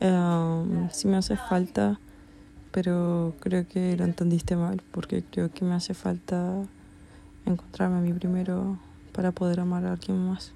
um, sí me hace falta, pero creo que lo entendiste mal, porque creo que me hace falta encontrarme a mí primero para poder amar a alguien más.